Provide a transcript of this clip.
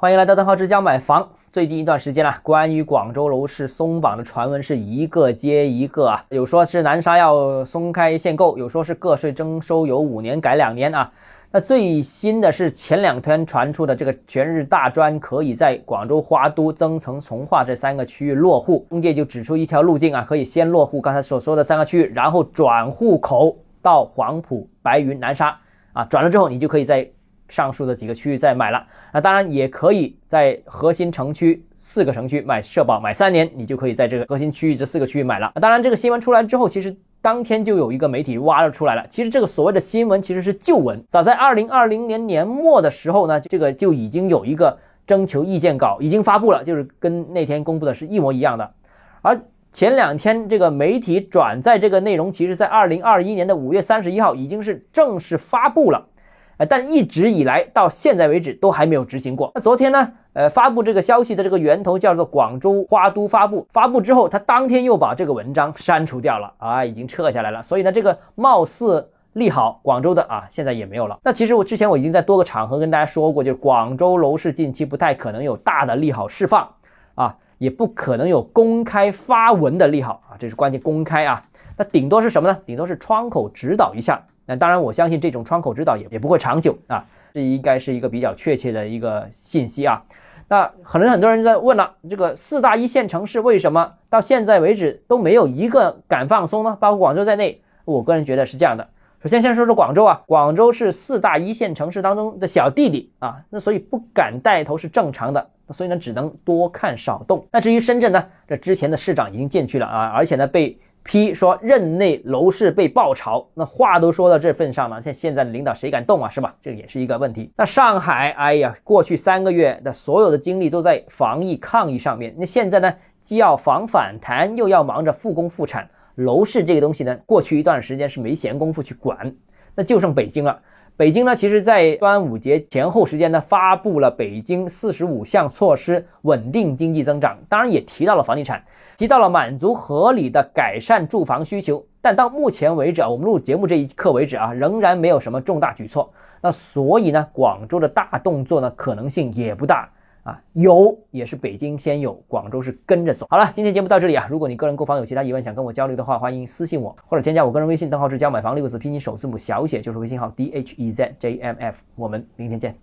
欢迎来到邓浩之家买房。最近一段时间啊，关于广州楼市松绑的传闻是一个接一个啊，有说是南沙要松开限购，有说是个税征收由五年改两年啊。那最新的是前两天传出的这个全日大专可以在广州花都、增城、从化这三个区域落户，中介就指出一条路径啊，可以先落户刚才所说的三个区域，然后转户口到黄埔、白云、南沙啊，转了之后你就可以在。上述的几个区域再买了，那当然也可以在核心城区四个城区买社保，买三年，你就可以在这个核心区域这四个区域买了。当然，这个新闻出来之后，其实当天就有一个媒体挖了出来了。其实这个所谓的新闻其实是旧闻，早在二零二零年年末的时候呢，这个就已经有一个征求意见稿已经发布了，就是跟那天公布的是一模一样的。而前两天这个媒体转载这个内容，其实在二零二一年的五月三十一号已经是正式发布了。但一直以来到现在为止都还没有执行过。那昨天呢？呃，发布这个消息的这个源头叫做广州花都发布。发布之后，他当天又把这个文章删除掉了啊，已经撤下来了。所以呢，这个貌似利好广州的啊，现在也没有了。那其实我之前我已经在多个场合跟大家说过，就是广州楼市近期不太可能有大的利好释放啊，也不可能有公开发文的利好啊，这是关键。公开啊，那顶多是什么呢？顶多是窗口指导一下。那当然，我相信这种窗口指导也也不会长久啊，这应该是一个比较确切的一个信息啊。那可能很多人在问了，这个四大一线城市为什么到现在为止都没有一个敢放松呢？包括广州在内，我个人觉得是这样的。首先先说说广州啊，广州是四大一线城市当中的小弟弟啊，那所以不敢带头是正常的，所以呢只能多看少动。那至于深圳呢，这之前的市长已经进去了啊，而且呢被。批说任内楼市被爆炒，那话都说到这份上了，像现在的领导谁敢动啊？是吧？这也是一个问题。那上海，哎呀，过去三个月的所有的精力都在防疫抗疫上面，那现在呢，既要防反弹，又要忙着复工复产，楼市这个东西呢，过去一段时间是没闲工夫去管，那就剩北京了。北京呢，其实在端午节前后时间呢，发布了北京四十五项措施，稳定经济增长，当然也提到了房地产。提到了满足合理的改善住房需求，但到目前为止啊，我们录节目这一刻为止啊，仍然没有什么重大举措。那所以呢，广州的大动作呢，可能性也不大啊。有也是北京先有，广州是跟着走。好了，今天节目到这里啊。如果你个人购房有其他疑问想跟我交流的话，欢迎私信我或者添加我个人微信邓浩志教买房六个字拼音首字母小写就是微信号 d h e z j m f。我们明天见。